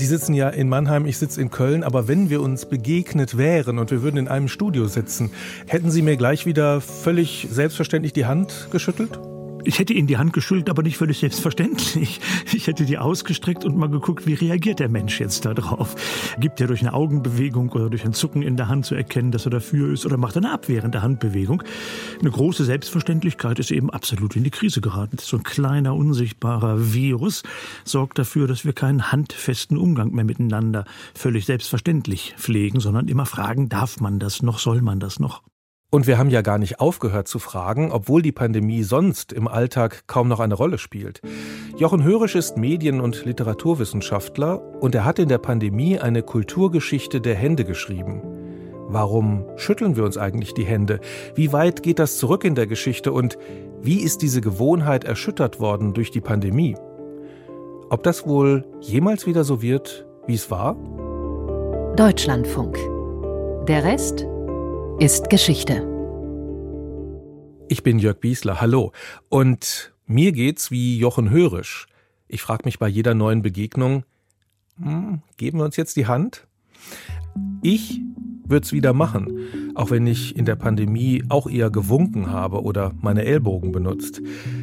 Sie sitzen ja in Mannheim, ich sitze in Köln, aber wenn wir uns begegnet wären und wir würden in einem Studio sitzen, hätten Sie mir gleich wieder völlig selbstverständlich die Hand geschüttelt? Ich hätte Ihnen die Hand geschüttelt, aber nicht völlig selbstverständlich. Ich hätte die ausgestreckt und mal geguckt, wie reagiert der Mensch jetzt darauf. Gibt er durch eine Augenbewegung oder durch ein Zucken in der Hand zu erkennen, dass er dafür ist oder macht er eine abwehrende Handbewegung? Eine große Selbstverständlichkeit ist eben absolut in die Krise geraten. So ein kleiner, unsichtbarer Virus sorgt dafür, dass wir keinen handfesten Umgang mehr miteinander völlig selbstverständlich pflegen, sondern immer fragen, darf man das noch, soll man das noch? Und wir haben ja gar nicht aufgehört zu fragen, obwohl die Pandemie sonst im Alltag kaum noch eine Rolle spielt. Jochen Hörisch ist Medien- und Literaturwissenschaftler und er hat in der Pandemie eine Kulturgeschichte der Hände geschrieben. Warum schütteln wir uns eigentlich die Hände? Wie weit geht das zurück in der Geschichte und wie ist diese Gewohnheit erschüttert worden durch die Pandemie? Ob das wohl jemals wieder so wird, wie es war? Deutschlandfunk. Der Rest ist Geschichte. Ich bin Jörg Biesler, hallo. Und mir geht's wie Jochen Hörisch. Ich frage mich bei jeder neuen Begegnung, hm, geben wir uns jetzt die Hand? Ich würde es wieder machen, auch wenn ich in der Pandemie auch eher gewunken habe oder meine Ellbogen benutzt.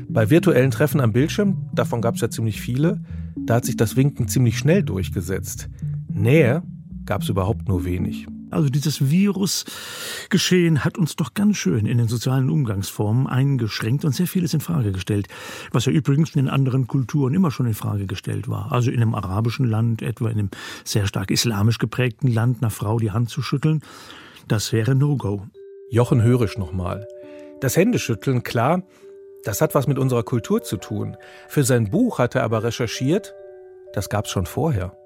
Bei virtuellen Treffen am Bildschirm, davon gab es ja ziemlich viele, da hat sich das Winken ziemlich schnell durchgesetzt. Nähe gab es überhaupt nur wenig. Also dieses Virusgeschehen hat uns doch ganz schön in den sozialen Umgangsformen eingeschränkt und sehr vieles in Frage gestellt, was ja übrigens in den anderen Kulturen immer schon in Frage gestellt war. Also in einem arabischen Land, etwa in einem sehr stark islamisch geprägten Land, einer Frau die Hand zu schütteln, das wäre No-Go. Jochen Hörisch nochmal. Das Händeschütteln, klar, das hat was mit unserer Kultur zu tun. Für sein Buch hat er aber recherchiert, das gab's schon vorher.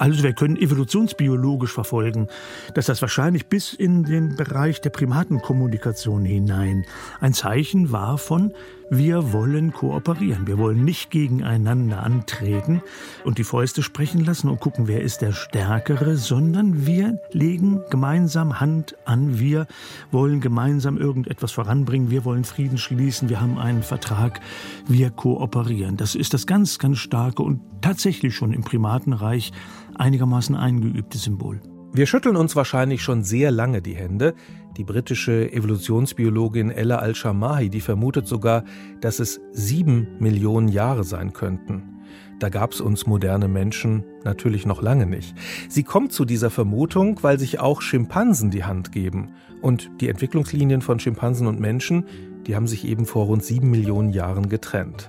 Also wir können evolutionsbiologisch verfolgen, dass das wahrscheinlich bis in den Bereich der Primatenkommunikation hinein ein Zeichen war von wir wollen kooperieren, wir wollen nicht gegeneinander antreten und die Fäuste sprechen lassen und gucken, wer ist der Stärkere, sondern wir legen gemeinsam Hand an, wir wollen gemeinsam irgendetwas voranbringen, wir wollen Frieden schließen, wir haben einen Vertrag, wir kooperieren. Das ist das ganz, ganz starke und tatsächlich schon im Primatenreich einigermaßen eingeübte Symbol. Wir schütteln uns wahrscheinlich schon sehr lange die Hände. Die britische Evolutionsbiologin Ella Al-Shamahi, die vermutet sogar, dass es sieben Millionen Jahre sein könnten. Da gab es uns moderne Menschen natürlich noch lange nicht. Sie kommt zu dieser Vermutung, weil sich auch Schimpansen die Hand geben. Und die Entwicklungslinien von Schimpansen und Menschen, die haben sich eben vor rund sieben Millionen Jahren getrennt.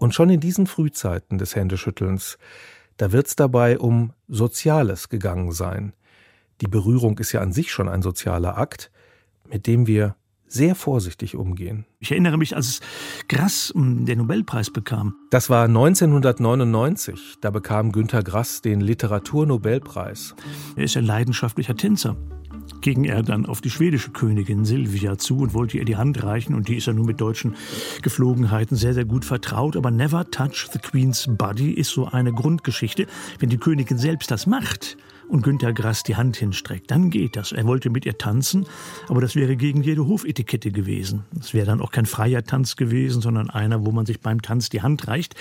Und schon in diesen Frühzeiten des Händeschüttelns da wird es dabei um Soziales gegangen sein. Die Berührung ist ja an sich schon ein sozialer Akt, mit dem wir sehr vorsichtig umgehen. Ich erinnere mich, als Grass hm, den Nobelpreis bekam. Das war 1999. Da bekam Günter Grass den Literaturnobelpreis. Er ist ein leidenschaftlicher Tänzer ging er dann auf die schwedische Königin Silvia zu und wollte ihr die Hand reichen. Und die ist ja nun mit deutschen Geflogenheiten sehr, sehr gut vertraut. Aber Never Touch the Queen's Body ist so eine Grundgeschichte. Wenn die Königin selbst das macht, und Günter Grass die Hand hinstreckt, dann geht das. Er wollte mit ihr tanzen, aber das wäre gegen jede Hofetikette gewesen. Es wäre dann auch kein freier Tanz gewesen, sondern einer, wo man sich beim Tanz die Hand reicht.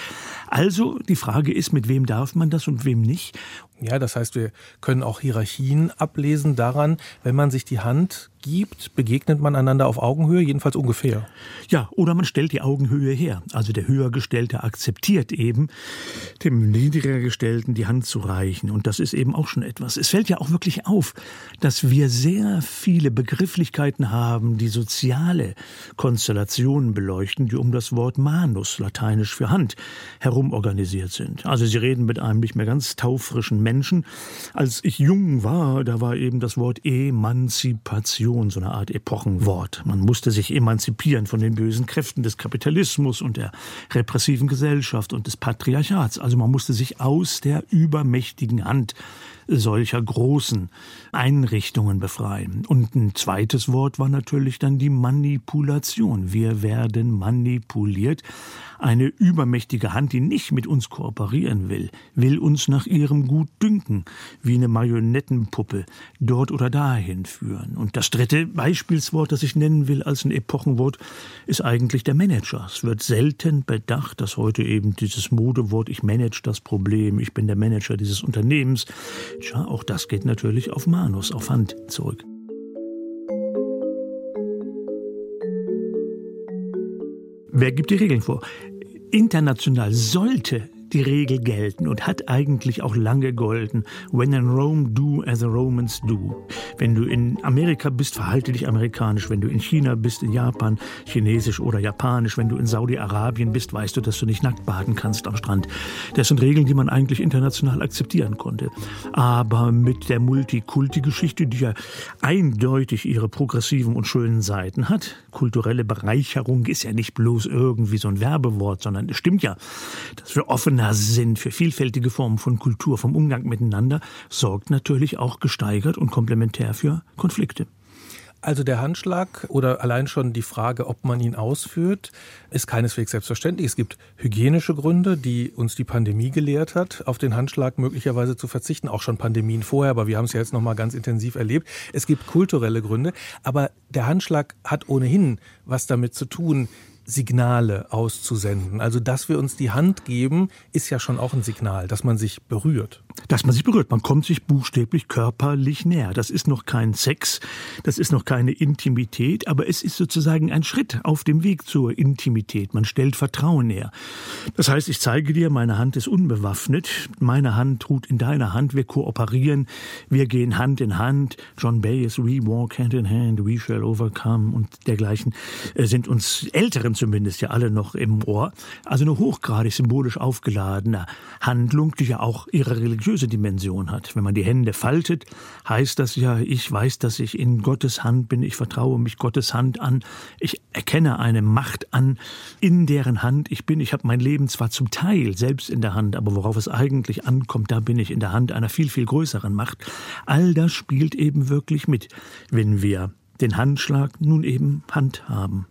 Also die Frage ist, mit wem darf man das und wem nicht? Ja, das heißt, wir können auch Hierarchien ablesen daran, wenn man sich die Hand gibt, begegnet man einander auf Augenhöhe, jedenfalls ungefähr. Ja, oder man stellt die Augenhöhe her. Also der Höhergestellte akzeptiert eben, dem Niedrigergestellten die Hand zu reichen. Und das ist eben auch schon etwas. Es fällt ja auch wirklich auf, dass wir sehr viele Begrifflichkeiten haben, die soziale Konstellationen beleuchten, die um das Wort Manus, lateinisch für Hand, herum organisiert sind. Also sie reden mit einem nicht mehr ganz taufrischen Menschen. Als ich jung war, da war eben das Wort Emanzipation Revolution, so eine Art Epochenwort. Man musste sich emanzipieren von den bösen Kräften des Kapitalismus und der repressiven Gesellschaft und des Patriarchats. Also man musste sich aus der übermächtigen Hand solcher großen Einrichtungen befreien. Und ein zweites Wort war natürlich dann die Manipulation. Wir werden manipuliert. Eine übermächtige Hand, die nicht mit uns kooperieren will, will uns nach ihrem Gut dünken, wie eine Marionettenpuppe, dort oder dahin führen. Und das dritte Beispielswort, das ich nennen will als ein Epochenwort, ist eigentlich der Manager. Es wird selten bedacht, dass heute eben dieses Modewort, ich manage das Problem, ich bin der Manager dieses Unternehmens, Tja, auch das geht natürlich auf Manus, auf Hand zurück. Wer gibt die Regeln vor? International sollte die Regel gelten und hat eigentlich auch lange golden. When in Rome, do as the Romans do. Wenn du in Amerika bist, verhalte dich amerikanisch. Wenn du in China bist, in Japan, chinesisch oder japanisch. Wenn du in Saudi-Arabien bist, weißt du, dass du nicht nackt baden kannst am Strand. Das sind Regeln, die man eigentlich international akzeptieren konnte. Aber mit der Multikulti-Geschichte, die ja eindeutig ihre progressiven und schönen Seiten hat, kulturelle Bereicherung ist ja nicht bloß irgendwie so ein Werbewort, sondern es stimmt ja, dass wir offener offener Sinn für vielfältige Formen von Kultur, vom Umgang miteinander, sorgt natürlich auch gesteigert und komplementär für Konflikte. Also der Handschlag oder allein schon die Frage, ob man ihn ausführt, ist keineswegs selbstverständlich. Es gibt hygienische Gründe, die uns die Pandemie gelehrt hat, auf den Handschlag möglicherweise zu verzichten, auch schon Pandemien vorher, aber wir haben es ja jetzt noch mal ganz intensiv erlebt. Es gibt kulturelle Gründe, aber der Handschlag hat ohnehin was damit zu tun, Signale auszusenden. Also, dass wir uns die Hand geben, ist ja schon auch ein Signal, dass man sich berührt. Dass man sich berührt, man kommt sich buchstäblich körperlich näher. Das ist noch kein Sex, das ist noch keine Intimität, aber es ist sozusagen ein Schritt auf dem Weg zur Intimität. Man stellt Vertrauen näher. Das heißt, ich zeige dir, meine Hand ist unbewaffnet, meine Hand ruht in deiner Hand, wir kooperieren, wir gehen Hand in Hand. John Bayes, we walk hand in hand, we shall overcome und dergleichen äh, sind uns älteren zumindest ja alle noch im Ohr. Also eine hochgradig symbolisch aufgeladene Handlung, die ja auch ihre religiöse Dimension hat. Wenn man die Hände faltet, heißt das ja, ich weiß, dass ich in Gottes Hand bin, ich vertraue mich Gottes Hand an, ich erkenne eine Macht an, in deren Hand ich bin. Ich habe mein Leben zwar zum Teil selbst in der Hand, aber worauf es eigentlich ankommt, da bin ich in der Hand einer viel, viel größeren Macht. All das spielt eben wirklich mit, wenn wir den Handschlag nun eben handhaben.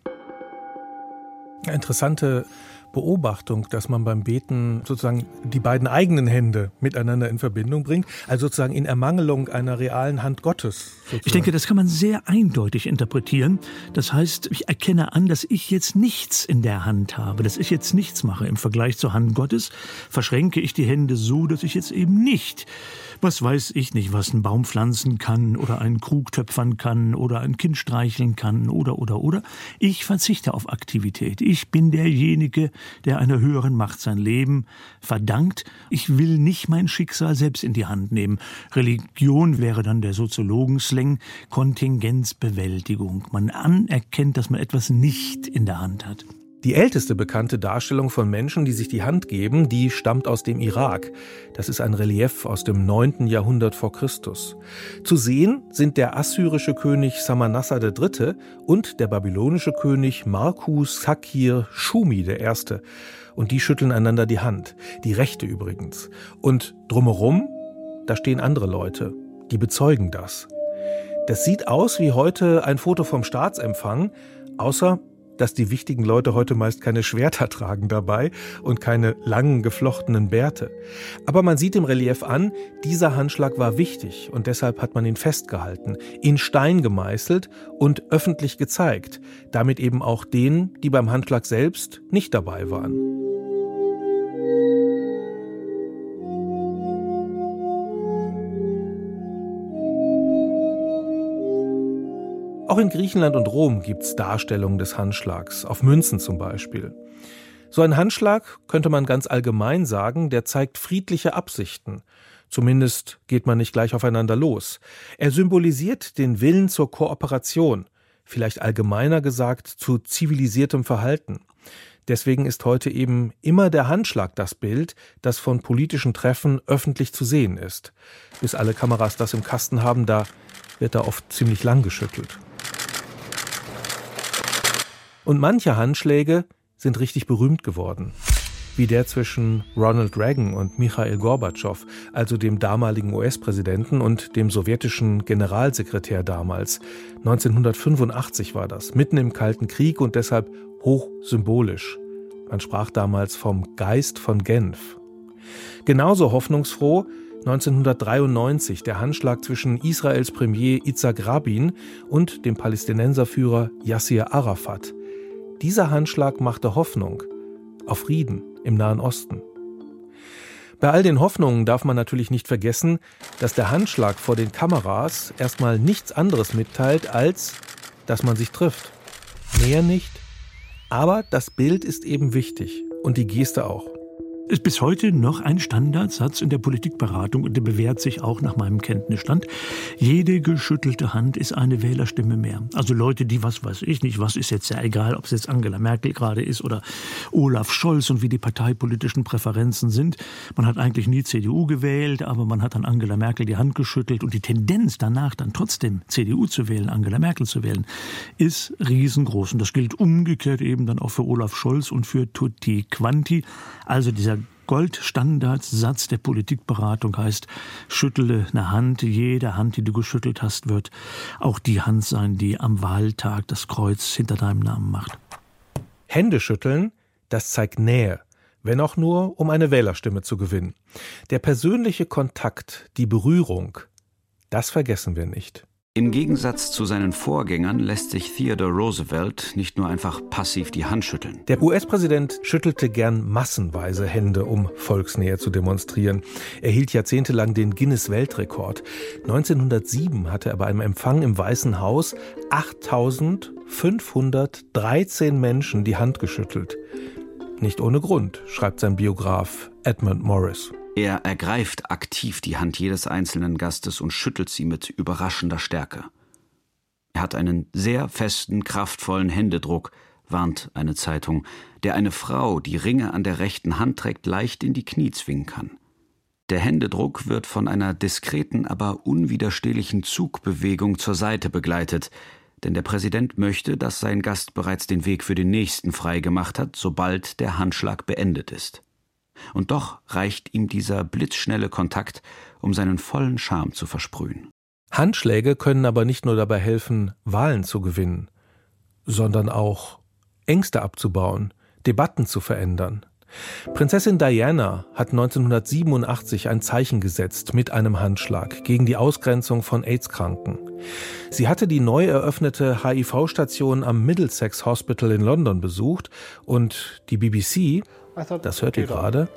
Interessante Beobachtung, dass man beim Beten sozusagen die beiden eigenen Hände miteinander in Verbindung bringt, also sozusagen in Ermangelung einer realen Hand Gottes. Sozusagen. Ich denke, das kann man sehr eindeutig interpretieren. Das heißt, ich erkenne an, dass ich jetzt nichts in der Hand habe, dass ich jetzt nichts mache im Vergleich zur Hand Gottes, verschränke ich die Hände so, dass ich jetzt eben nicht was weiß ich nicht, was ein Baum pflanzen kann oder einen Krug töpfern kann oder ein Kind streicheln kann oder oder oder. Ich verzichte auf Aktivität. Ich bin derjenige, der einer höheren Macht sein Leben verdankt. Ich will nicht mein Schicksal selbst in die Hand nehmen. Religion wäre dann der Soziologenslang Kontingenzbewältigung. Man anerkennt, dass man etwas nicht in der Hand hat. Die älteste bekannte Darstellung von Menschen, die sich die Hand geben, die stammt aus dem Irak. Das ist ein Relief aus dem 9. Jahrhundert vor Christus. Zu sehen sind der assyrische König Samanassa III. und der babylonische König Markus Sakir Shumi I. Und die schütteln einander die Hand. Die rechte übrigens. Und drumherum, da stehen andere Leute. Die bezeugen das. Das sieht aus wie heute ein Foto vom Staatsempfang, außer dass die wichtigen Leute heute meist keine Schwerter tragen dabei und keine langen geflochtenen Bärte. Aber man sieht im Relief an, dieser Handschlag war wichtig und deshalb hat man ihn festgehalten, in Stein gemeißelt und öffentlich gezeigt, damit eben auch denen, die beim Handschlag selbst nicht dabei waren. Auch in Griechenland und Rom gibt es Darstellungen des Handschlags, auf Münzen zum Beispiel. So ein Handschlag, könnte man ganz allgemein sagen, der zeigt friedliche Absichten. Zumindest geht man nicht gleich aufeinander los. Er symbolisiert den Willen zur Kooperation, vielleicht allgemeiner gesagt zu zivilisiertem Verhalten. Deswegen ist heute eben immer der Handschlag das Bild, das von politischen Treffen öffentlich zu sehen ist. Bis alle Kameras das im Kasten haben, da wird er oft ziemlich lang geschüttelt. Und manche Handschläge sind richtig berühmt geworden. wie der zwischen Ronald Reagan und Michail Gorbatschow, also dem damaligen US-Präsidenten und dem sowjetischen Generalsekretär damals. 1985 war das, mitten im Kalten Krieg und deshalb hoch symbolisch. Man sprach damals vom Geist von Genf. Genauso hoffnungsfroh 1993 der Handschlag zwischen Israels Premier Itzhak Rabin und dem Palästinenserführer Yassir Arafat. Dieser Handschlag machte Hoffnung auf Frieden im Nahen Osten. Bei all den Hoffnungen darf man natürlich nicht vergessen, dass der Handschlag vor den Kameras erstmal nichts anderes mitteilt, als dass man sich trifft. Mehr nicht, aber das Bild ist eben wichtig und die Geste auch ist bis heute noch ein Standardsatz in der Politikberatung und der bewährt sich auch nach meinem Kenntnisstand. Jede geschüttelte Hand ist eine Wählerstimme mehr. Also Leute, die was weiß ich nicht, was ist jetzt ja egal, ob es jetzt Angela Merkel gerade ist oder Olaf Scholz und wie die parteipolitischen Präferenzen sind. Man hat eigentlich nie CDU gewählt, aber man hat dann Angela Merkel die Hand geschüttelt und die Tendenz danach dann trotzdem CDU zu wählen, Angela Merkel zu wählen, ist riesengroß. Und das gilt umgekehrt eben dann auch für Olaf Scholz und für Tutti Quanti. Also dieser Goldstandardsatz der Politikberatung heißt, schüttele eine Hand, jede Hand, die du geschüttelt hast, wird auch die Hand sein, die am Wahltag das Kreuz hinter deinem Namen macht. Hände schütteln, das zeigt Nähe, wenn auch nur, um eine Wählerstimme zu gewinnen. Der persönliche Kontakt, die Berührung, das vergessen wir nicht. Im Gegensatz zu seinen Vorgängern lässt sich Theodore Roosevelt nicht nur einfach passiv die Hand schütteln. Der US-Präsident schüttelte gern massenweise Hände, um Volksnähe zu demonstrieren. Er hielt jahrzehntelang den Guinness-Weltrekord. 1907 hatte er bei einem Empfang im Weißen Haus 8513 Menschen die Hand geschüttelt. Nicht ohne Grund, schreibt sein Biograf Edmund Morris. Er ergreift aktiv die Hand jedes einzelnen Gastes und schüttelt sie mit überraschender Stärke. Er hat einen sehr festen, kraftvollen Händedruck, warnt eine Zeitung, der eine Frau, die Ringe an der rechten Hand trägt, leicht in die Knie zwingen kann. Der Händedruck wird von einer diskreten, aber unwiderstehlichen Zugbewegung zur Seite begleitet, denn der Präsident möchte, dass sein Gast bereits den Weg für den nächsten freigemacht hat, sobald der Handschlag beendet ist. Und doch reicht ihm dieser blitzschnelle Kontakt, um seinen vollen Charme zu versprühen. Handschläge können aber nicht nur dabei helfen, Wahlen zu gewinnen, sondern auch Ängste abzubauen, Debatten zu verändern. Prinzessin Diana hat 1987 ein Zeichen gesetzt mit einem Handschlag gegen die Ausgrenzung von AIDS-Kranken. Sie hatte die neu eröffnete HIV-Station am Middlesex Hospital in London besucht und die BBC das hört ihr gerade.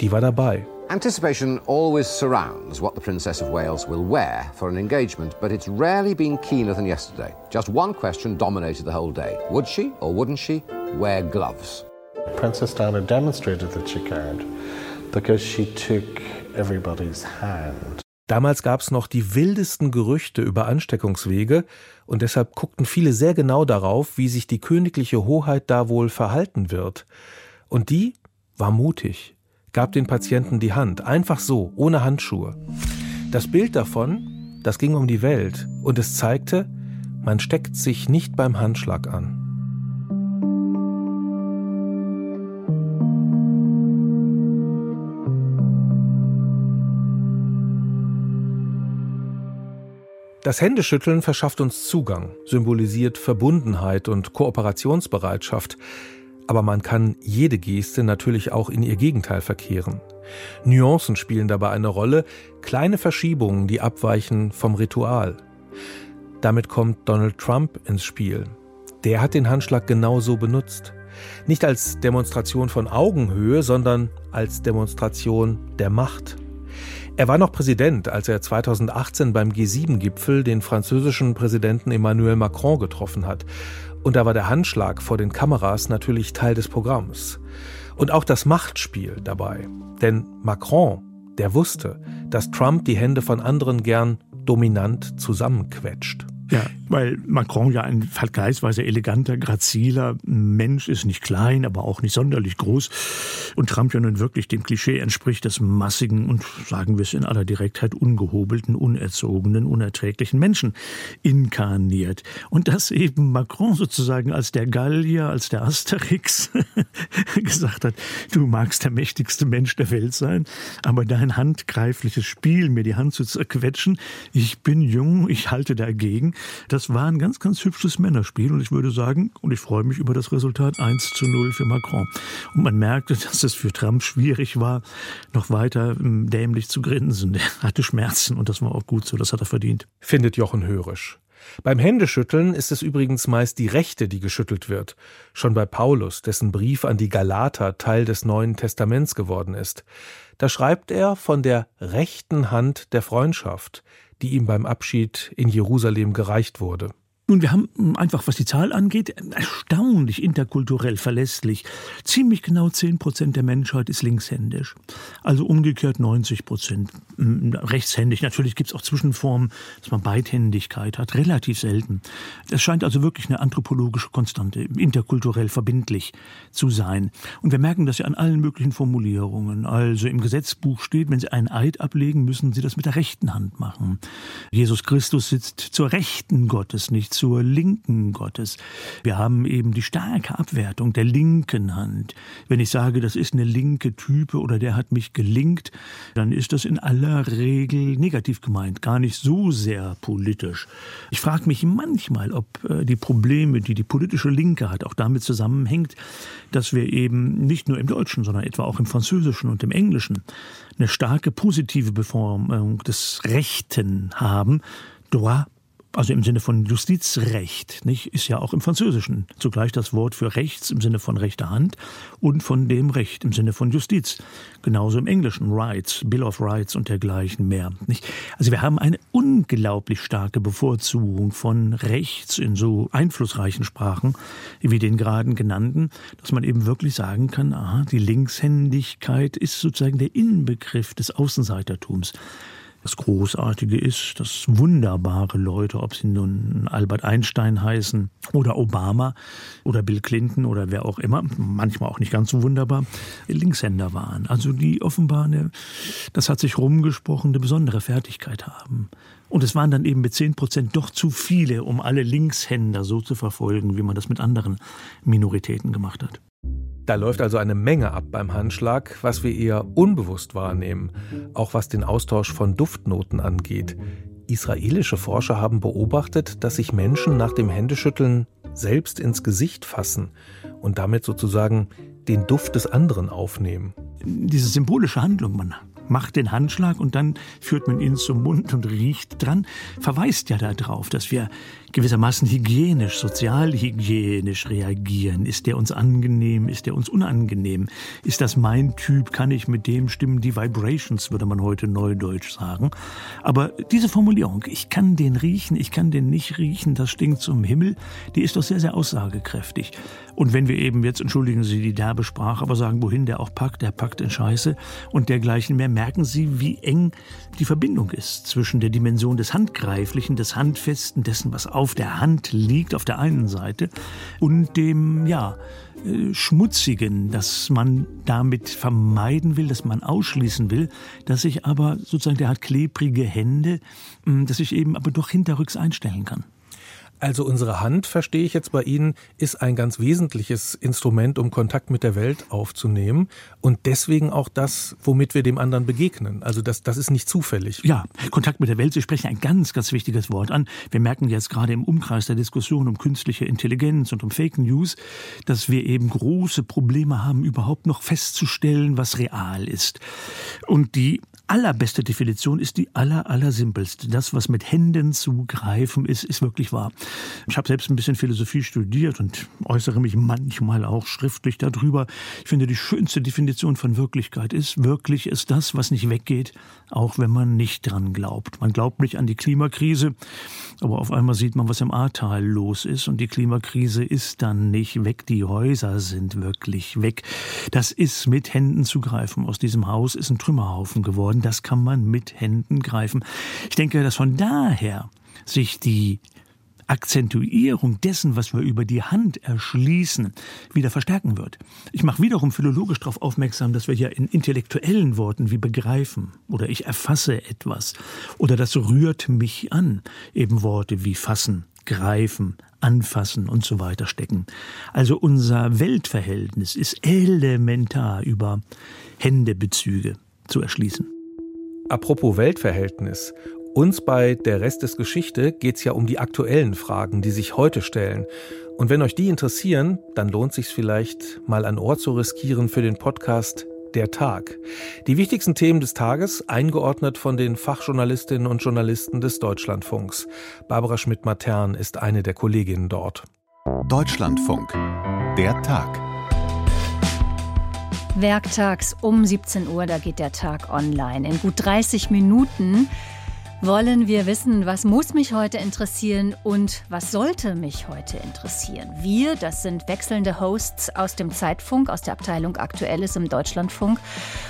Die war dabei. Anticipation always surrounds what the Princess of Wales will wear for an engagement, but it's rarely been keener than yesterday. Just one question dominated the whole day. Would she or wouldn't she wear gloves? Princess Diana demonstrated that she cared because she took everybody's hand. Damals gab es noch die wildesten Gerüchte über Ansteckungswege und deshalb guckten viele sehr genau darauf, wie sich die königliche Hoheit da wohl verhalten wird. Und die war mutig, gab den Patienten die Hand, einfach so, ohne Handschuhe. Das Bild davon, das ging um die Welt und es zeigte, man steckt sich nicht beim Handschlag an. Das Händeschütteln verschafft uns Zugang, symbolisiert Verbundenheit und Kooperationsbereitschaft. Aber man kann jede Geste natürlich auch in ihr Gegenteil verkehren. Nuancen spielen dabei eine Rolle, kleine Verschiebungen, die abweichen vom Ritual. Damit kommt Donald Trump ins Spiel. Der hat den Handschlag genauso benutzt. Nicht als Demonstration von Augenhöhe, sondern als Demonstration der Macht. Er war noch Präsident, als er 2018 beim G7-Gipfel den französischen Präsidenten Emmanuel Macron getroffen hat. Und da war der Handschlag vor den Kameras natürlich Teil des Programms. Und auch das Machtspiel dabei. Denn Macron, der wusste, dass Trump die Hände von anderen gern dominant zusammenquetscht. Ja, weil Macron ja ein vergleichsweise eleganter, graziler Mensch ist, nicht klein, aber auch nicht sonderlich groß. Und Trump ja nun wirklich dem Klischee entspricht des massigen und, sagen wir es in aller Direktheit, ungehobelten, unerzogenen, unerträglichen Menschen inkarniert. Und dass eben Macron sozusagen als der Gallier, als der Asterix gesagt hat, du magst der mächtigste Mensch der Welt sein, aber dein handgreifliches Spiel, mir die Hand zu zerquetschen, ich bin jung, ich halte dagegen, das war ein ganz, ganz hübsches Männerspiel und ich würde sagen, und ich freue mich über das Resultat 1 zu 0 für Macron. Und man merkte, dass es für Trump schwierig war, noch weiter ähm, dämlich zu grinsen. Er hatte Schmerzen und das war auch gut so, das hat er verdient. Findet Jochen Hörisch. Beim Händeschütteln ist es übrigens meist die rechte, die geschüttelt wird. Schon bei Paulus, dessen Brief an die Galater Teil des Neuen Testaments geworden ist. Da schreibt er von der rechten Hand der Freundschaft, die ihm beim Abschied in Jerusalem gereicht wurde. Nun, wir haben hm, einfach, was die Zahl angeht, erstaunlich interkulturell verlässlich. Ziemlich genau 10 Prozent der Menschheit ist linkshändisch. Also umgekehrt 90 Prozent hm, rechtshändig. Natürlich gibt es auch Zwischenformen, dass man Beidhändigkeit hat. Relativ selten. Es scheint also wirklich eine anthropologische Konstante, interkulturell verbindlich zu sein. Und wir merken das ja an allen möglichen Formulierungen. Also im Gesetzbuch steht, wenn Sie einen Eid ablegen, müssen Sie das mit der rechten Hand machen. Jesus Christus sitzt zur Rechten Gottes, nicht zur linken Gottes. Wir haben eben die starke Abwertung der linken Hand. Wenn ich sage, das ist eine linke Type oder der hat mich gelingt, dann ist das in aller Regel negativ gemeint, gar nicht so sehr politisch. Ich frage mich manchmal, ob äh, die Probleme, die die politische Linke hat, auch damit zusammenhängt, dass wir eben nicht nur im Deutschen, sondern etwa auch im Französischen und im Englischen eine starke positive Beformung des Rechten haben. Droit also im Sinne von Justizrecht, nicht, ist ja auch im Französischen zugleich das Wort für rechts im Sinne von rechter Hand und von dem Recht im Sinne von Justiz. Genauso im Englischen Rights, Bill of Rights und dergleichen mehr. Nicht? Also wir haben eine unglaublich starke Bevorzugung von rechts in so einflussreichen Sprachen wie den gerade genannten, dass man eben wirklich sagen kann, aha, die Linkshändigkeit ist sozusagen der Inbegriff des Außenseitertums. Das Großartige ist, dass wunderbare Leute, ob sie nun Albert Einstein heißen oder Obama oder Bill Clinton oder wer auch immer, manchmal auch nicht ganz so wunderbar, Linkshänder waren. Also die offenbar eine, das hat sich rumgesprochen, eine besondere Fertigkeit haben. Und es waren dann eben mit 10 Prozent doch zu viele, um alle Linkshänder so zu verfolgen, wie man das mit anderen Minoritäten gemacht hat. Da läuft also eine Menge ab beim Handschlag, was wir eher unbewusst wahrnehmen, auch was den Austausch von Duftnoten angeht. Israelische Forscher haben beobachtet, dass sich Menschen nach dem Händeschütteln selbst ins Gesicht fassen und damit sozusagen den Duft des anderen aufnehmen. Diese symbolische Handlung, man macht den Handschlag und dann führt man ihn zum Mund und riecht dran, verweist ja darauf, dass wir gewissermaßen hygienisch, sozialhygienisch reagieren. Ist der uns angenehm? Ist der uns unangenehm? Ist das mein Typ? Kann ich mit dem stimmen? Die Vibrations, würde man heute neudeutsch sagen. Aber diese Formulierung, ich kann den riechen, ich kann den nicht riechen, das stinkt zum Himmel, die ist doch sehr, sehr aussagekräftig. Und wenn wir eben jetzt, entschuldigen Sie die derbe Sprache, aber sagen, wohin der auch packt, der packt in Scheiße und dergleichen mehr, merken Sie, wie eng die Verbindung ist zwischen der Dimension des Handgreiflichen, des Handfesten, dessen, was auf der Hand liegt, auf der einen Seite, und dem, ja, äh, Schmutzigen, dass man damit vermeiden will, dass man ausschließen will, dass ich aber sozusagen, der hat klebrige Hände, dass ich eben aber doch hinterrücks einstellen kann. Also unsere Hand, verstehe ich jetzt bei Ihnen, ist ein ganz wesentliches Instrument, um Kontakt mit der Welt aufzunehmen und deswegen auch das, womit wir dem anderen begegnen. Also das, das ist nicht zufällig. Ja, Kontakt mit der Welt, Sie sprechen ein ganz, ganz wichtiges Wort an. Wir merken jetzt gerade im Umkreis der Diskussion um künstliche Intelligenz und um Fake News, dass wir eben große Probleme haben, überhaupt noch festzustellen, was real ist. Und die allerbeste Definition ist die aller, aller simpelste. Das, was mit Händen zu greifen ist, ist wirklich wahr. Ich habe selbst ein bisschen Philosophie studiert und äußere mich manchmal auch schriftlich darüber. Ich finde, die schönste Definition von Wirklichkeit ist, wirklich ist das, was nicht weggeht, auch wenn man nicht dran glaubt. Man glaubt nicht an die Klimakrise, aber auf einmal sieht man, was im Ahrtal los ist und die Klimakrise ist dann nicht weg. Die Häuser sind wirklich weg. Das ist mit Händen zu greifen. Aus diesem Haus ist ein Trümmerhaufen geworden. Das kann man mit Händen greifen. Ich denke, dass von daher sich die Akzentuierung dessen, was wir über die Hand erschließen, wieder verstärken wird. Ich mache wiederum philologisch darauf aufmerksam, dass wir ja in intellektuellen Worten wie begreifen oder ich erfasse etwas oder das rührt mich an, eben Worte wie fassen, greifen, anfassen und so weiter stecken. Also unser Weltverhältnis ist elementar über Händebezüge zu erschließen. Apropos Weltverhältnis. Uns bei Der Rest des Geschichte geht es ja um die aktuellen Fragen, die sich heute stellen. Und wenn euch die interessieren, dann lohnt sich vielleicht mal ein Ohr zu riskieren für den Podcast Der Tag. Die wichtigsten Themen des Tages eingeordnet von den Fachjournalistinnen und Journalisten des Deutschlandfunks. Barbara Schmidt-Matern ist eine der Kolleginnen dort. Deutschlandfunk. Der Tag. Werktags um 17 Uhr, da geht der Tag online. In gut 30 Minuten wollen wir wissen, was muss mich heute interessieren und was sollte mich heute interessieren. Wir, das sind wechselnde Hosts aus dem Zeitfunk, aus der Abteilung Aktuelles im Deutschlandfunk.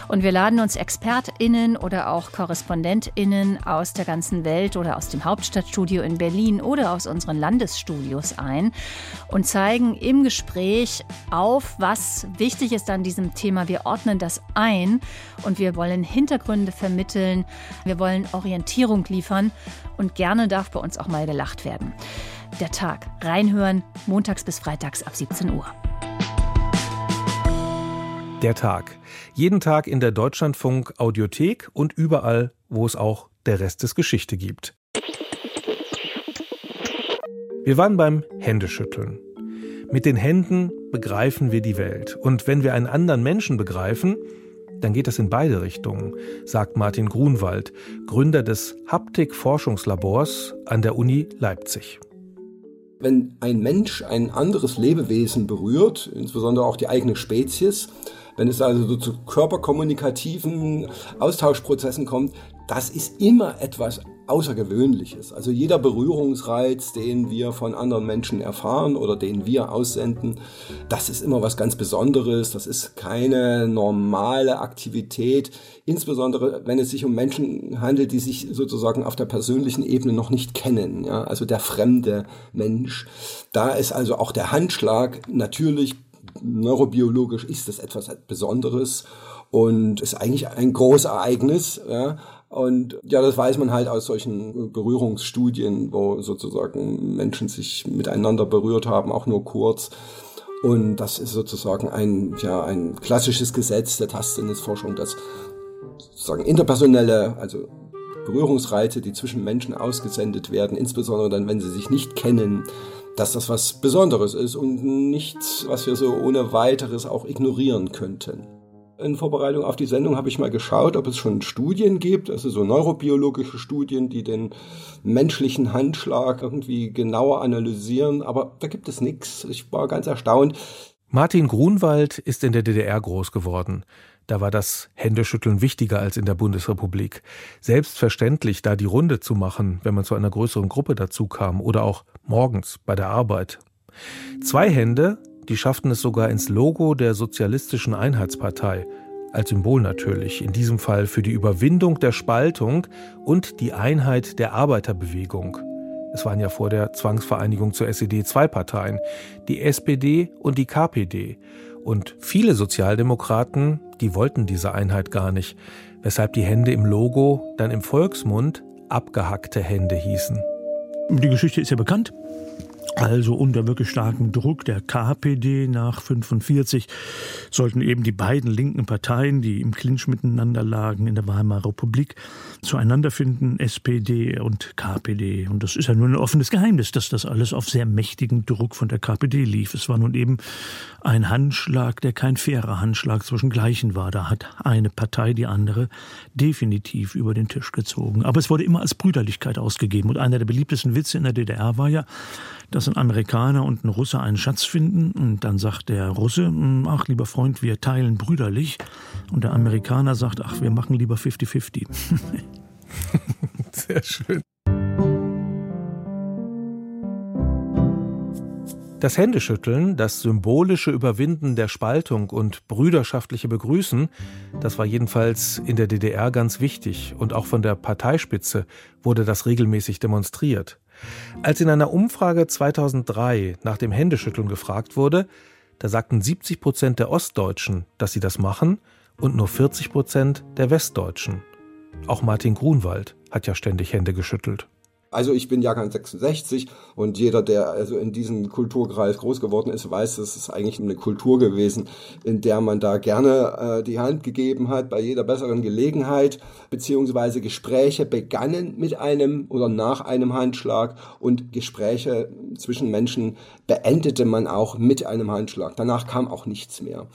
Und wir laden uns ExpertInnen oder auch KorrespondentInnen aus der ganzen Welt oder aus dem Hauptstadtstudio in Berlin oder aus unseren Landesstudios ein und zeigen im Gespräch auf, was wichtig ist an diesem Thema. Wir ordnen das ein und wir wollen Hintergründe vermitteln. Wir wollen Orientierung Stimmung liefern und gerne darf bei uns auch mal gelacht werden. Der Tag. Reinhören, montags bis freitags ab 17 Uhr. Der Tag. Jeden Tag in der Deutschlandfunk Audiothek und überall, wo es auch der Rest des Geschichte gibt. Wir waren beim Händeschütteln. Mit den Händen begreifen wir die Welt. Und wenn wir einen anderen Menschen begreifen, dann geht das in beide Richtungen, sagt Martin Grunwald, Gründer des Haptik-Forschungslabors an der Uni Leipzig. Wenn ein Mensch ein anderes Lebewesen berührt, insbesondere auch die eigene Spezies, wenn es also so zu körperkommunikativen Austauschprozessen kommt, das ist immer etwas Außergewöhnliches. Also jeder Berührungsreiz, den wir von anderen Menschen erfahren oder den wir aussenden, das ist immer was ganz Besonderes. Das ist keine normale Aktivität, insbesondere wenn es sich um Menschen handelt, die sich sozusagen auf der persönlichen Ebene noch nicht kennen. Ja? Also der fremde Mensch. Da ist also auch der Handschlag natürlich neurobiologisch ist das etwas Besonderes und ist eigentlich ein Großereignis. Ja? Und ja, das weiß man halt aus solchen Berührungsstudien, wo sozusagen Menschen sich miteinander berührt haben, auch nur kurz. Und das ist sozusagen ein, ja, ein klassisches Gesetz der Tastsinnesforschung, dass sozusagen interpersonelle, also Berührungsreize, die zwischen Menschen ausgesendet werden, insbesondere dann, wenn sie sich nicht kennen, dass das was Besonderes ist und nichts, was wir so ohne weiteres auch ignorieren könnten. In Vorbereitung auf die Sendung habe ich mal geschaut, ob es schon Studien gibt, also so neurobiologische Studien, die den menschlichen Handschlag irgendwie genauer analysieren, aber da gibt es nichts. Ich war ganz erstaunt. Martin Grunwald ist in der DDR groß geworden. Da war das Händeschütteln wichtiger als in der Bundesrepublik. Selbstverständlich, da die Runde zu machen, wenn man zu einer größeren Gruppe dazu kam oder auch morgens bei der Arbeit. Zwei Hände, die schafften es sogar ins Logo der Sozialistischen Einheitspartei, als Symbol natürlich, in diesem Fall für die Überwindung der Spaltung und die Einheit der Arbeiterbewegung. Es waren ja vor der Zwangsvereinigung zur SED zwei Parteien, die SPD und die KPD. Und viele Sozialdemokraten, die wollten diese Einheit gar nicht, weshalb die Hände im Logo dann im Volksmund abgehackte Hände hießen. Die Geschichte ist ja bekannt. Also unter wirklich starkem Druck der KPD nach 45 sollten eben die beiden linken Parteien, die im Clinch miteinander lagen in der Weimarer Republik, zueinander finden, SPD und KPD. Und das ist ja nur ein offenes Geheimnis, dass das alles auf sehr mächtigen Druck von der KPD lief. Es war nun eben ein Handschlag, der kein fairer Handschlag zwischen Gleichen war. Da hat eine Partei die andere definitiv über den Tisch gezogen. Aber es wurde immer als Brüderlichkeit ausgegeben. Und einer der beliebtesten Witze in der DDR war ja, dass ein Amerikaner und ein Russe einen Schatz finden und dann sagt der Russe, hm, ach lieber Freund, wir teilen brüderlich und der Amerikaner sagt, ach, wir machen lieber 50-50. Sehr schön. Das Händeschütteln, das symbolische Überwinden der Spaltung und brüderschaftliche Begrüßen, das war jedenfalls in der DDR ganz wichtig und auch von der Parteispitze wurde das regelmäßig demonstriert. Als in einer Umfrage 2003 nach dem Händeschütteln gefragt wurde, da sagten 70 Prozent der Ostdeutschen, dass sie das machen und nur 40 Prozent der Westdeutschen. Auch Martin Grunwald hat ja ständig Hände geschüttelt. Also ich bin Jahrgang 66 und jeder, der also in diesem Kulturkreis groß geworden ist, weiß, das ist eigentlich eine Kultur gewesen, in der man da gerne äh, die Hand gegeben hat bei jeder besseren Gelegenheit, beziehungsweise Gespräche begannen mit einem oder nach einem Handschlag und Gespräche zwischen Menschen beendete man auch mit einem Handschlag. Danach kam auch nichts mehr.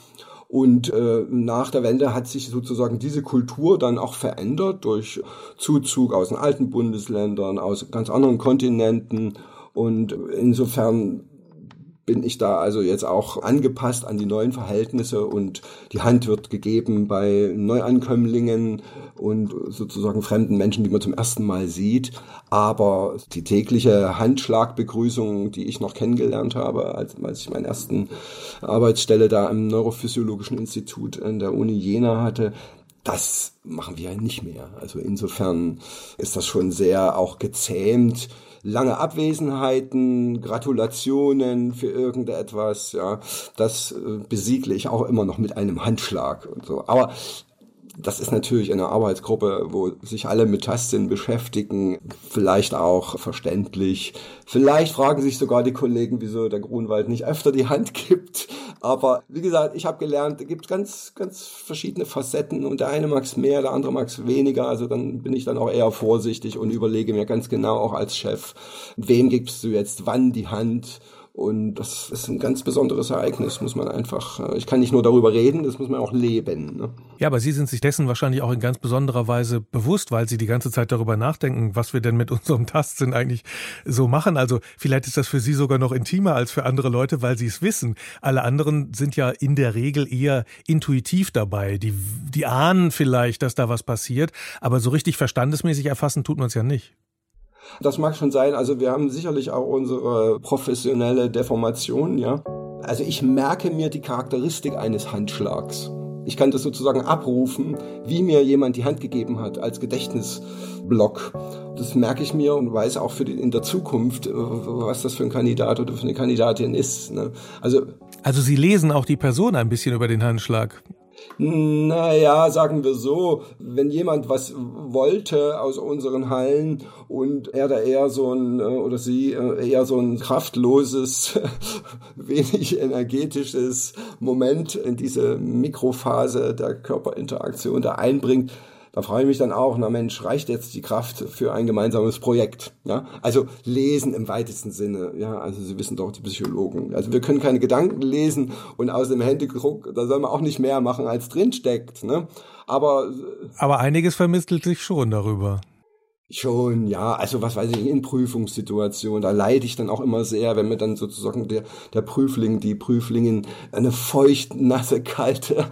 Und äh, nach der Wende hat sich sozusagen diese Kultur dann auch verändert durch Zuzug aus den alten Bundesländern, aus ganz anderen Kontinenten. Und insofern bin ich da also jetzt auch angepasst an die neuen Verhältnisse und die Hand wird gegeben bei Neuankömmlingen und sozusagen fremden Menschen, die man zum ersten Mal sieht. Aber die tägliche Handschlagbegrüßung, die ich noch kennengelernt habe, als, als ich meine ersten Arbeitsstelle da im Neurophysiologischen Institut in der Uni Jena hatte, das machen wir nicht mehr. Also insofern ist das schon sehr auch gezähmt lange Abwesenheiten, Gratulationen für irgendetwas, ja, das äh, besiegle ich auch immer noch mit einem Handschlag und so. Aber das ist natürlich eine Arbeitsgruppe, wo sich alle mit Tastsinn beschäftigen, vielleicht auch verständlich. Vielleicht fragen sich sogar die Kollegen, wieso der Grunwald nicht öfter die Hand gibt. Aber wie gesagt, ich habe gelernt, es gibt ganz, ganz verschiedene Facetten und der eine mag es mehr, der andere mag es weniger. Also dann bin ich dann auch eher vorsichtig und überlege mir ganz genau auch als Chef, wem gibst du jetzt wann die Hand und das ist ein ganz besonderes Ereignis, muss man einfach, äh, ich kann nicht nur darüber reden, das muss man auch leben. Ne? Ja, aber Sie sind sich dessen wahrscheinlich auch in ganz besonderer Weise bewusst, weil Sie die ganze Zeit darüber nachdenken, was wir denn mit unserem Tastsinn eigentlich so machen. Also vielleicht ist das für Sie sogar noch intimer als für andere Leute, weil Sie es wissen. Alle anderen sind ja in der Regel eher intuitiv dabei. Die, die ahnen vielleicht, dass da was passiert, aber so richtig verstandesmäßig erfassen tut man es ja nicht. Das mag schon sein. Also wir haben sicherlich auch unsere professionelle Deformation, ja. Also ich merke mir die Charakteristik eines Handschlags. Ich kann das sozusagen abrufen, wie mir jemand die Hand gegeben hat als Gedächtnisblock. Das merke ich mir und weiß auch für die, in der Zukunft, äh, was das für ein Kandidat oder für eine Kandidatin ist. Ne? Also, also Sie lesen auch die Person ein bisschen über den Handschlag. Naja, sagen wir so, wenn jemand was wollte aus unseren Hallen und er da eher so ein, äh, oder sie äh, eher so ein kraftloses, wenig energetisches Moment in diese Mikrophase der Körperinteraktion da einbringt, da frage ich mich dann auch, na Mensch, reicht jetzt die Kraft für ein gemeinsames Projekt? Ja, also lesen im weitesten Sinne. Ja, also Sie wissen doch, die Psychologen. Also wir können keine Gedanken lesen und aus dem Händedruck, da soll man auch nicht mehr machen, als drinsteckt. Ne? Aber, aber einiges vermittelt sich schon darüber. Schon, ja, also was weiß ich, in Prüfungssituationen, da leide ich dann auch immer sehr, wenn mir dann sozusagen der, der Prüfling, die Prüflingin eine feucht, nasse, kalte,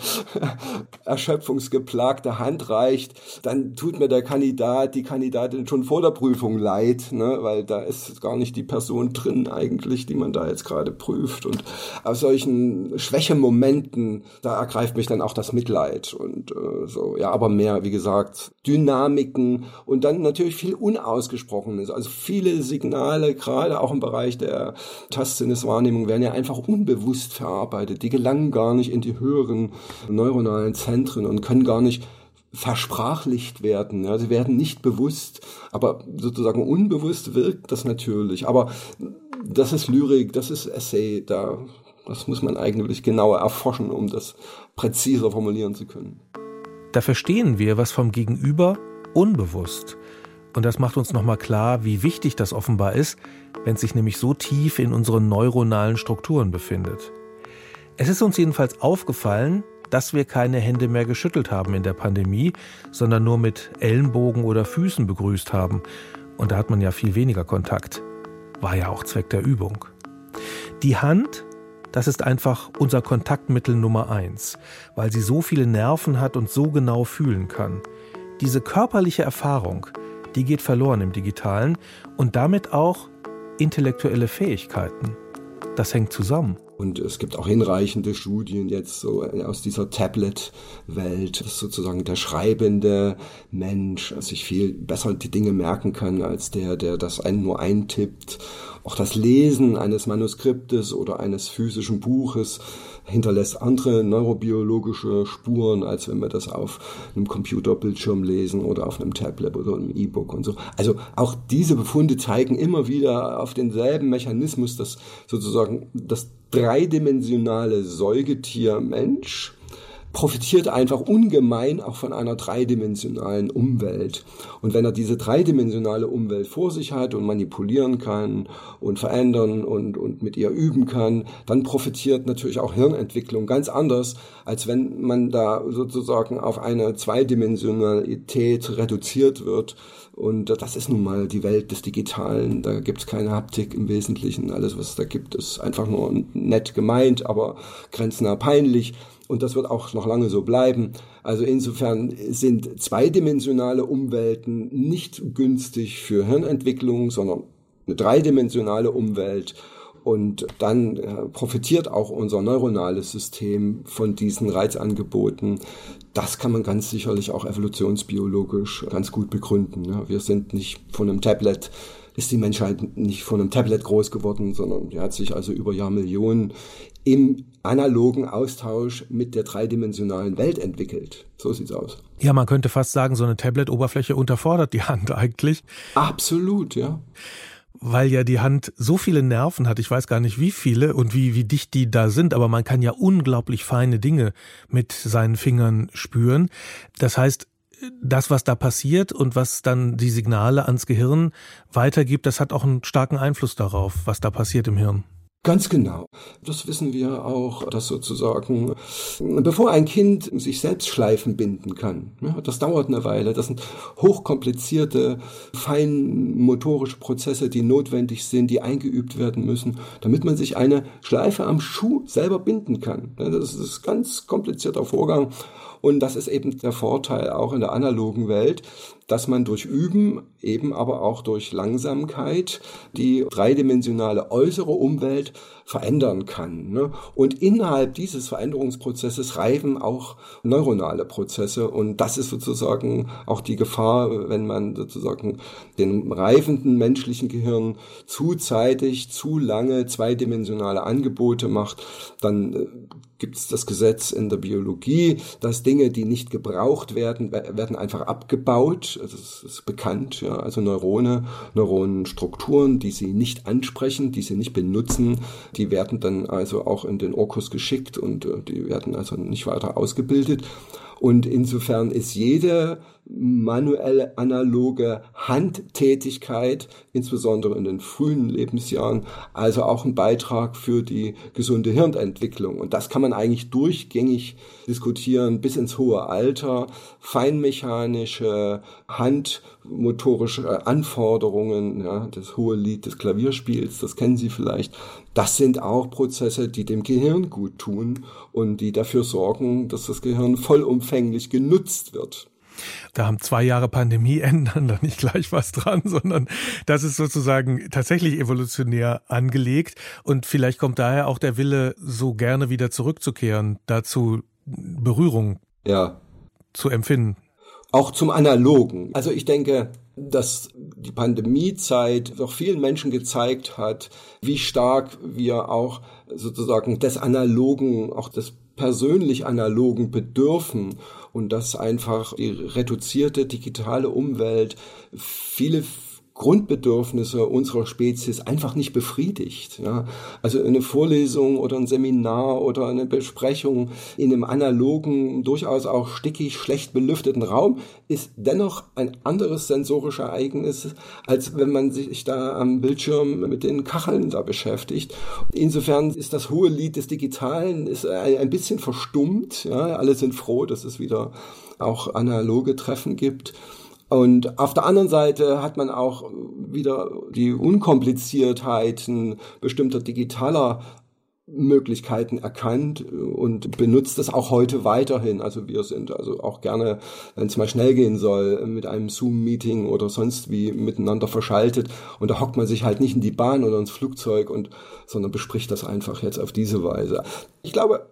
erschöpfungsgeplagte Hand reicht, dann tut mir der Kandidat, die Kandidatin schon vor der Prüfung leid, ne, weil da ist gar nicht die Person drin eigentlich, die man da jetzt gerade prüft. Und aus solchen Schwächemomenten, da ergreift mich dann auch das Mitleid und äh, so, ja, aber mehr, wie gesagt, Dynamiken und dann natürlich natürlich viel Unausgesprochenes. Also viele Signale, gerade auch im Bereich der Tastsinneswahrnehmung, werden ja einfach unbewusst verarbeitet. Die gelangen gar nicht in die höheren neuronalen Zentren und können gar nicht versprachlicht werden. Ja, sie werden nicht bewusst, aber sozusagen unbewusst wirkt das natürlich. Aber das ist Lyrik, das ist Essay, da, das muss man eigentlich genauer erforschen, um das präziser formulieren zu können. Da verstehen wir was vom Gegenüber unbewusst. Und das macht uns nochmal klar, wie wichtig das offenbar ist, wenn es sich nämlich so tief in unseren neuronalen Strukturen befindet. Es ist uns jedenfalls aufgefallen, dass wir keine Hände mehr geschüttelt haben in der Pandemie, sondern nur mit Ellenbogen oder Füßen begrüßt haben. Und da hat man ja viel weniger Kontakt. War ja auch Zweck der Übung. Die Hand, das ist einfach unser Kontaktmittel Nummer eins, weil sie so viele Nerven hat und so genau fühlen kann. Diese körperliche Erfahrung, die geht verloren im digitalen und damit auch intellektuelle Fähigkeiten. Das hängt zusammen. Und es gibt auch hinreichende Studien jetzt so aus dieser Tablet-Welt, dass sozusagen der schreibende Mensch sich viel besser die Dinge merken kann als der, der das einen nur eintippt. Auch das Lesen eines Manuskriptes oder eines physischen Buches hinterlässt andere neurobiologische Spuren, als wenn wir das auf einem Computerbildschirm lesen oder auf einem Tablet oder einem E-Book und so. Also auch diese Befunde zeigen immer wieder auf denselben Mechanismus, dass sozusagen das dreidimensionale Säugetier Mensch profitiert einfach ungemein auch von einer dreidimensionalen Umwelt. Und wenn er diese dreidimensionale Umwelt vor sich hat und manipulieren kann und verändern und, und mit ihr üben kann, dann profitiert natürlich auch Hirnentwicklung ganz anders, als wenn man da sozusagen auf eine Zweidimensionalität reduziert wird. Und das ist nun mal die Welt des Digitalen. Da gibt es keine Haptik im Wesentlichen. Alles, was es da gibt, ist einfach nur nett gemeint, aber grenznah peinlich und das wird auch noch lange so bleiben. Also insofern sind zweidimensionale Umwelten nicht günstig für Hirnentwicklung, sondern eine dreidimensionale Umwelt. Und dann äh, profitiert auch unser neuronales System von diesen Reizangeboten. Das kann man ganz sicherlich auch evolutionsbiologisch ganz gut begründen. Wir sind nicht von einem Tablet ist die Menschheit nicht von einem Tablet groß geworden, sondern die hat sich also über Jahrmillionen im analogen Austausch mit der dreidimensionalen Welt entwickelt. So sieht's aus. Ja, man könnte fast sagen, so eine Tablet-Oberfläche unterfordert die Hand eigentlich. Absolut, ja. Weil ja die Hand so viele Nerven hat, ich weiß gar nicht wie viele und wie, wie dicht die da sind, aber man kann ja unglaublich feine Dinge mit seinen Fingern spüren. Das heißt, das, was da passiert und was dann die Signale ans Gehirn weitergibt, das hat auch einen starken Einfluss darauf, was da passiert im Hirn. Ganz genau. Das wissen wir auch, dass sozusagen, bevor ein Kind sich selbst Schleifen binden kann, das dauert eine Weile. Das sind hochkomplizierte, feinmotorische Prozesse, die notwendig sind, die eingeübt werden müssen, damit man sich eine Schleife am Schuh selber binden kann. Das ist ein ganz komplizierter Vorgang. Und das ist eben der Vorteil auch in der analogen Welt, dass man durch Üben, eben aber auch durch Langsamkeit die dreidimensionale äußere Umwelt verändern kann. Ne? Und innerhalb dieses Veränderungsprozesses reifen auch neuronale Prozesse. Und das ist sozusagen auch die Gefahr, wenn man sozusagen dem reifenden menschlichen Gehirn zu zeitig, zu lange zweidimensionale Angebote macht, dann äh, gibt es das Gesetz in der Biologie, dass Dinge, die nicht gebraucht werden, werden einfach abgebaut. Also das ist bekannt. Ja. Also Neurone, Neuronenstrukturen, die sie nicht ansprechen, die sie nicht benutzen, die werden dann also auch in den Orkus geschickt und äh, die werden also nicht weiter ausgebildet. Und insofern ist jede manuelle analoge Handtätigkeit, insbesondere in den frühen Lebensjahren, also auch ein Beitrag für die gesunde Hirnentwicklung. Und das kann man eigentlich durchgängig diskutieren bis ins hohe Alter. Feinmechanische, handmotorische Anforderungen, ja, das hohe Lied des Klavierspiels, das kennen Sie vielleicht. Das sind auch Prozesse, die dem Gehirn gut tun und die dafür sorgen, dass das Gehirn vollumfänglich genutzt wird. Da haben zwei Jahre Pandemie ändern da nicht gleich was dran, sondern das ist sozusagen tatsächlich evolutionär angelegt und vielleicht kommt daher auch der Wille, so gerne wieder zurückzukehren, dazu Berührung ja. zu empfinden. Auch zum Analogen. Also ich denke, dass die Pandemiezeit doch vielen Menschen gezeigt hat, wie stark wir auch sozusagen des Analogen, auch des persönlich Analogen bedürfen und dass einfach die reduzierte digitale Umwelt viele Grundbedürfnisse unserer Spezies einfach nicht befriedigt. Ja. Also eine Vorlesung oder ein Seminar oder eine Besprechung in einem analogen, durchaus auch stickig, schlecht belüfteten Raum ist dennoch ein anderes sensorisches Ereignis, als wenn man sich da am Bildschirm mit den Kacheln da beschäftigt. Insofern ist das hohe Lied des Digitalen ist ein bisschen verstummt. Ja. Alle sind froh, dass es wieder auch analoge Treffen gibt. Und auf der anderen Seite hat man auch wieder die Unkompliziertheiten bestimmter digitaler Möglichkeiten erkannt und benutzt das auch heute weiterhin. Also wir sind also auch gerne, wenn es mal schnell gehen soll, mit einem Zoom-Meeting oder sonst wie miteinander verschaltet. Und da hockt man sich halt nicht in die Bahn oder ins Flugzeug und, sondern bespricht das einfach jetzt auf diese Weise. Ich glaube,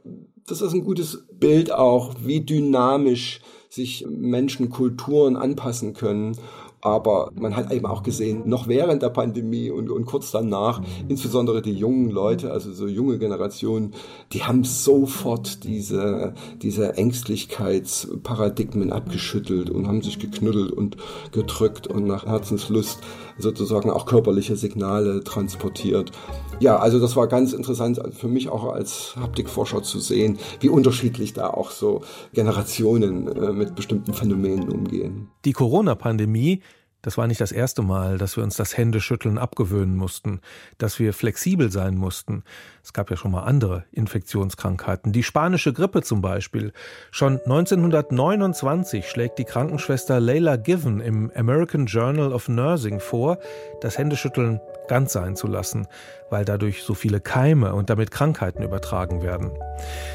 das ist ein gutes Bild auch, wie dynamisch sich Menschen Kulturen anpassen können. Aber man hat eben auch gesehen, noch während der Pandemie und, und kurz danach, insbesondere die jungen Leute, also so junge Generationen, die haben sofort diese, diese Ängstlichkeitsparadigmen abgeschüttelt und haben sich geknuddelt und gedrückt und nach Herzenslust sozusagen auch körperliche Signale transportiert. Ja, also das war ganz interessant für mich auch als Haptikforscher zu sehen, wie unterschiedlich da auch so Generationen äh, mit bestimmten Phänomenen umgehen. Die Corona-Pandemie das war nicht das erste Mal, dass wir uns das Händeschütteln abgewöhnen mussten, dass wir flexibel sein mussten. Es gab ja schon mal andere Infektionskrankheiten. Die spanische Grippe zum Beispiel. Schon 1929 schlägt die Krankenschwester Leila Given im American Journal of Nursing vor, das Händeschütteln ganz sein zu lassen, weil dadurch so viele Keime und damit Krankheiten übertragen werden.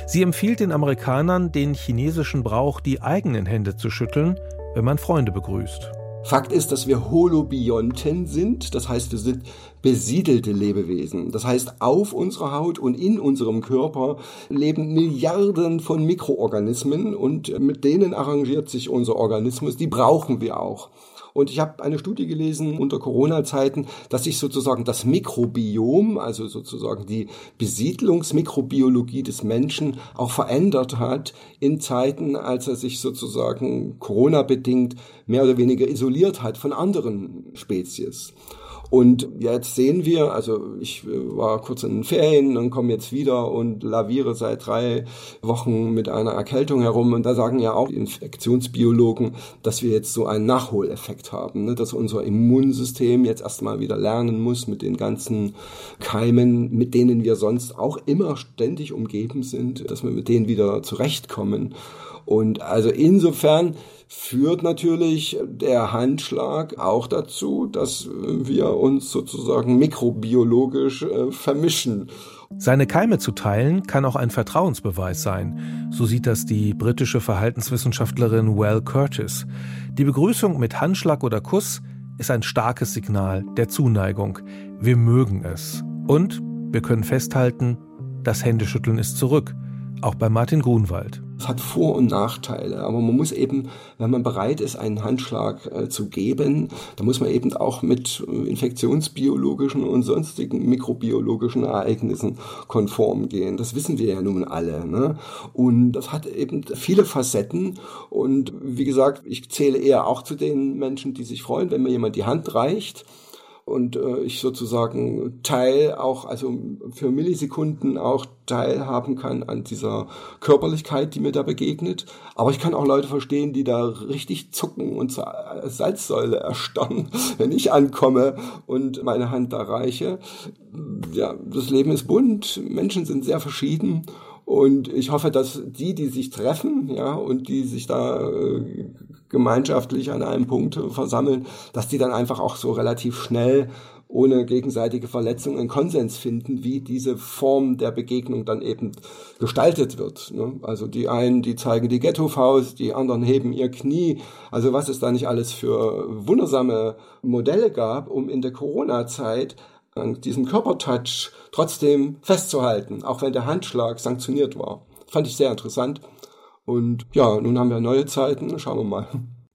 Sie empfiehlt den Amerikanern den chinesischen Brauch, die eigenen Hände zu schütteln, wenn man Freunde begrüßt. Fakt ist, dass wir Holobionten sind, das heißt, wir sind besiedelte Lebewesen. Das heißt, auf unserer Haut und in unserem Körper leben Milliarden von Mikroorganismen und mit denen arrangiert sich unser Organismus, die brauchen wir auch. Und ich habe eine Studie gelesen unter Corona-Zeiten, dass sich sozusagen das Mikrobiom, also sozusagen die Besiedlungsmikrobiologie des Menschen auch verändert hat in Zeiten, als er sich sozusagen Corona-bedingt mehr oder weniger isoliert hat von anderen Spezies. Und jetzt sehen wir, also ich äh, war kurz in den Ferien und komme jetzt wieder und laviere seit drei Wochen mit einer Erkältung herum. Und da sagen ja auch Infektionsbiologen, dass wir jetzt so einen Nachholeffekt haben, ne? dass unser Immunsystem jetzt erstmal wieder lernen muss mit den ganzen Keimen, mit denen wir sonst auch immer ständig umgeben sind, dass wir mit denen wieder zurechtkommen. Und also insofern führt natürlich der Handschlag auch dazu, dass wir uns sozusagen mikrobiologisch äh, vermischen. Seine Keime zu teilen kann auch ein Vertrauensbeweis sein. So sieht das die britische Verhaltenswissenschaftlerin Well Curtis. Die Begrüßung mit Handschlag oder Kuss ist ein starkes Signal der Zuneigung. Wir mögen es. Und wir können festhalten, das Händeschütteln ist zurück, auch bei Martin Grunwald. Es hat Vor- und Nachteile, aber man muss eben, wenn man bereit ist, einen Handschlag äh, zu geben, da muss man eben auch mit äh, infektionsbiologischen und sonstigen mikrobiologischen Ereignissen konform gehen. Das wissen wir ja nun alle. Ne? Und das hat eben viele Facetten. Und wie gesagt, ich zähle eher auch zu den Menschen, die sich freuen, wenn mir jemand die Hand reicht und äh, ich sozusagen Teil auch, also für Millisekunden auch teilhaben kann an dieser Körperlichkeit, die mir da begegnet. Aber ich kann auch Leute verstehen, die da richtig zucken und zur Salzsäule erstarren, wenn ich ankomme und meine Hand da reiche. Ja, das Leben ist bunt, Menschen sind sehr verschieden und ich hoffe, dass die, die sich treffen, ja, und die sich da äh, gemeinschaftlich an einem Punkt versammeln, dass die dann einfach auch so relativ schnell ohne gegenseitige Verletzung einen Konsens finden, wie diese Form der Begegnung dann eben gestaltet wird. Ne? Also die einen, die zeigen die Ghetto-Faust, die anderen heben ihr Knie. Also was es da nicht alles für wundersame Modelle gab, um in der Corona-Zeit an diesem Körpertouch trotzdem festzuhalten, auch wenn der Handschlag sanktioniert war. Fand ich sehr interessant. Und ja, nun haben wir neue Zeiten, schauen wir mal.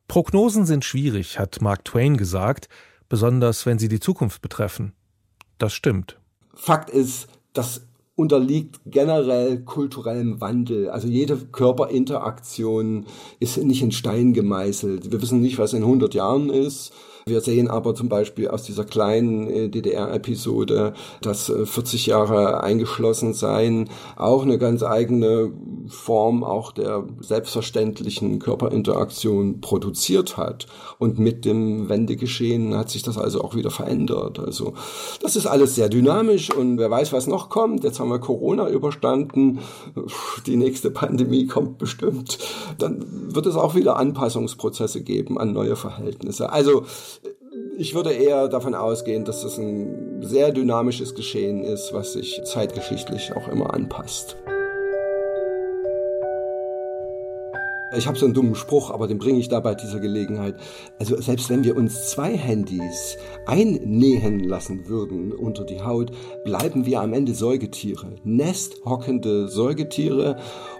Prognosen sind schwierig, hat Mark Twain gesagt, besonders wenn sie die Zukunft betreffen. Das stimmt. Fakt ist, das unterliegt generell kulturellem Wandel. Also jede Körperinteraktion ist nicht in Stein gemeißelt. Wir wissen nicht, was in 100 Jahren ist. Wir sehen aber zum Beispiel aus dieser kleinen äh, DDR-Episode, dass 40 äh, Jahre eingeschlossen sein auch eine ganz eigene Form auch der selbstverständlichen Körperinteraktion produziert hat. Und mit dem Wendegeschehen hat sich das also auch wieder verändert. Also das ist alles sehr dynamisch und wer weiß, was noch kommt. Jetzt haben wir Corona überstanden. Die nächste Pandemie kommt bestimmt. Dann wird es auch wieder Anpassungsprozesse geben an neue Verhältnisse. Also Ich würde eher davon ausgehen, dass es ein sehr dynamisches Geschehen ist, was sich zeitgeschichtlich auch immer anpasst. Ich habe so einen dummen Spruch, aber den bringe ich da bei dieser Gelegenheit. Also selbst wenn wir uns zwei Handys einnähen lassen würden unter die Haut, bleiben wir am Ende Säugetiere. Nesthockende Säugetiere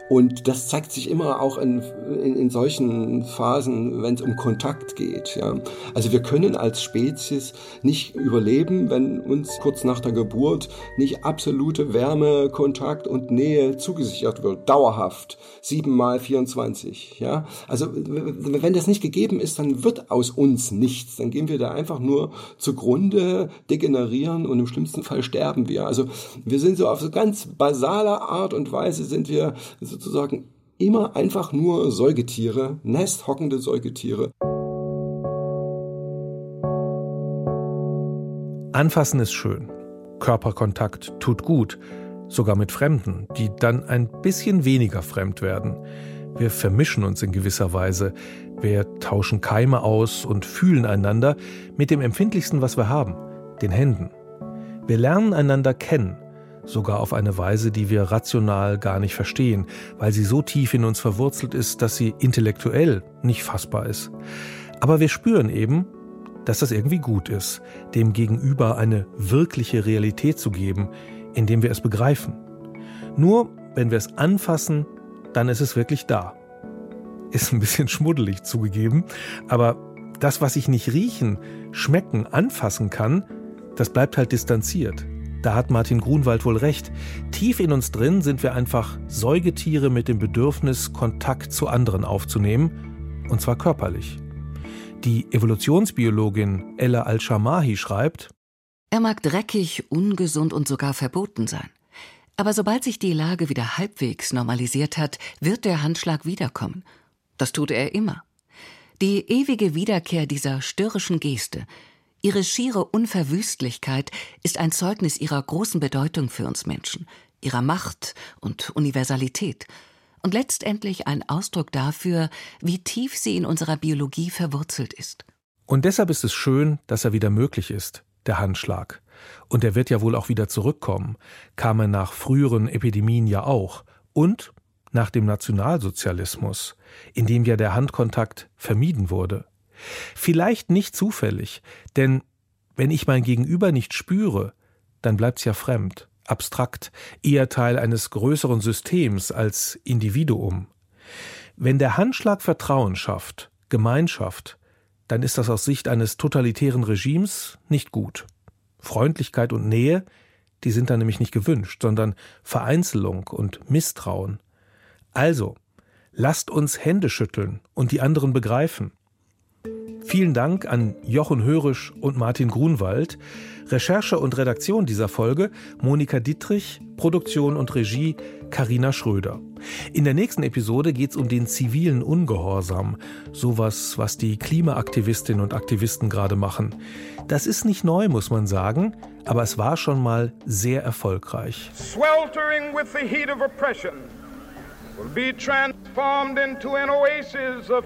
und das zeigt sich immer auch in, in, in solchen Phasen, wenn es um Kontakt geht. Ja. Also wir können als Spezies nicht überleben, wenn uns kurz nach der Geburt nicht absolute Wärme, Kontakt und Nähe zugesichert wird, dauerhaft, sieben mal 24. Ja. Also wenn das nicht gegeben ist, dann wird aus uns nichts. Dann gehen wir da einfach nur zugrunde, degenerieren und im schlimmsten Fall sterben wir. Also wir sind so auf so ganz basaler Art und Weise sind wir so sozusagen immer einfach nur Säugetiere, nesthockende Säugetiere. Anfassen ist schön. Körperkontakt tut gut, sogar mit Fremden, die dann ein bisschen weniger fremd werden. Wir vermischen uns in gewisser Weise. Wir tauschen Keime aus und fühlen einander mit dem Empfindlichsten, was wir haben, den Händen. Wir lernen einander kennen sogar auf eine Weise, die wir rational gar nicht verstehen, weil sie so tief in uns verwurzelt ist, dass sie intellektuell nicht fassbar ist. Aber wir spüren eben, dass das irgendwie gut ist, dem Gegenüber eine wirkliche Realität zu geben, indem wir es begreifen. Nur wenn wir es anfassen, dann ist es wirklich da. Ist ein bisschen schmuddelig zugegeben, aber das, was ich nicht riechen, schmecken, anfassen kann, das bleibt halt distanziert. Da hat Martin Grunwald wohl recht. Tief in uns drin sind wir einfach Säugetiere mit dem Bedürfnis, Kontakt zu anderen aufzunehmen, und zwar körperlich. Die Evolutionsbiologin Ella Al-Shamahi schreibt, Er mag dreckig, ungesund und sogar verboten sein. Aber sobald sich die Lage wieder halbwegs normalisiert hat, wird der Handschlag wiederkommen. Das tut er immer. Die ewige Wiederkehr dieser störrischen Geste, Ihre schiere Unverwüstlichkeit ist ein Zeugnis ihrer großen Bedeutung für uns Menschen, ihrer Macht und Universalität und letztendlich ein Ausdruck dafür, wie tief sie in unserer Biologie verwurzelt ist. Und deshalb ist es schön, dass er wieder möglich ist, der Handschlag. Und er wird ja wohl auch wieder zurückkommen, kam er nach früheren Epidemien ja auch. Und nach dem Nationalsozialismus, in dem ja der Handkontakt vermieden wurde. Vielleicht nicht zufällig, denn wenn ich mein Gegenüber nicht spüre, dann bleibt's ja fremd, abstrakt, eher Teil eines größeren Systems als Individuum. Wenn der Handschlag Vertrauen schafft, Gemeinschaft, dann ist das aus Sicht eines totalitären Regimes nicht gut. Freundlichkeit und Nähe, die sind dann nämlich nicht gewünscht, sondern Vereinzelung und Misstrauen. Also, lasst uns Hände schütteln und die anderen begreifen. Vielen Dank an Jochen Hörisch und Martin Grunwald. Recherche und Redaktion dieser Folge Monika Dietrich, Produktion und Regie Karina Schröder. In der nächsten Episode geht es um den zivilen Ungehorsam, sowas, was die Klimaaktivistinnen und Aktivisten gerade machen. Das ist nicht neu, muss man sagen, aber es war schon mal sehr erfolgreich. Sweltering with the heat of oppression will be transformed into an oasis of